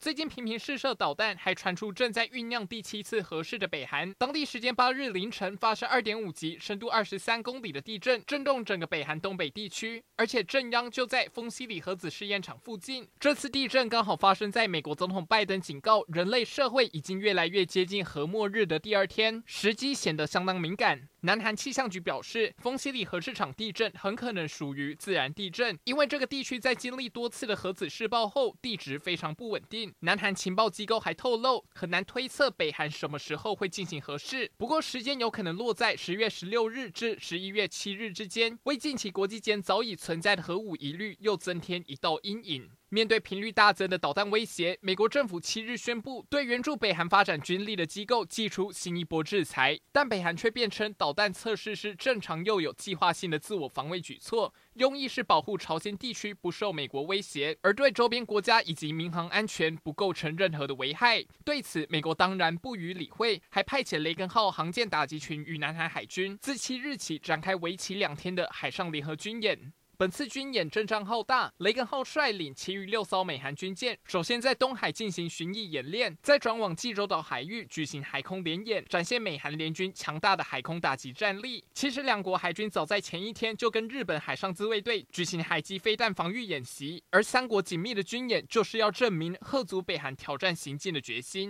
最近频频试射导弹，还传出正在酝酿第七次核试的北韩。当地时间八日凌晨发生二点五级、深度二十三公里的地震，震动整个北韩东北地区，而且震央就在丰西里核子试验场附近。这次地震刚好发生在美国总统拜登警告人类社会已经越来越接近核末日的第二天，时机显得相当敏感。南韩气象局表示，丰西里核试场地震很可能属于自然地震，因为这个地区在经历多次的核子试爆后，地质非常不稳定。南韩情报机构还透露，很难推测北韩什么时候会进行核试，不过时间有可能落在十月十六日至十一月七日之间，为近期国际间早已存在的核武疑虑又增添一道阴影。面对频率大增的导弹威胁，美国政府七日宣布对援助北韩发展军力的机构祭出新一波制裁，但北韩却辩称导弹测试是正常又有计划性的自我防卫举措，用意是保护朝鲜地区不受美国威胁，而对周边国家以及民航安全不构成任何的危害。对此，美国当然不予理会，还派遣雷根号航舰打击群与南韩海军自七日起展开为期两天的海上联合军演。本次军演阵仗浩大，雷根号率领其余六艘美韩军舰，首先在东海进行巡弋演练，再转往济州岛海域举行海空联演，展现美韩联军强大的海空打击战力。其实，两国海军早在前一天就跟日本海上自卫队举行海基飞弹防御演习，而三国紧密的军演就是要证明吓阻北韩挑战行径的决心。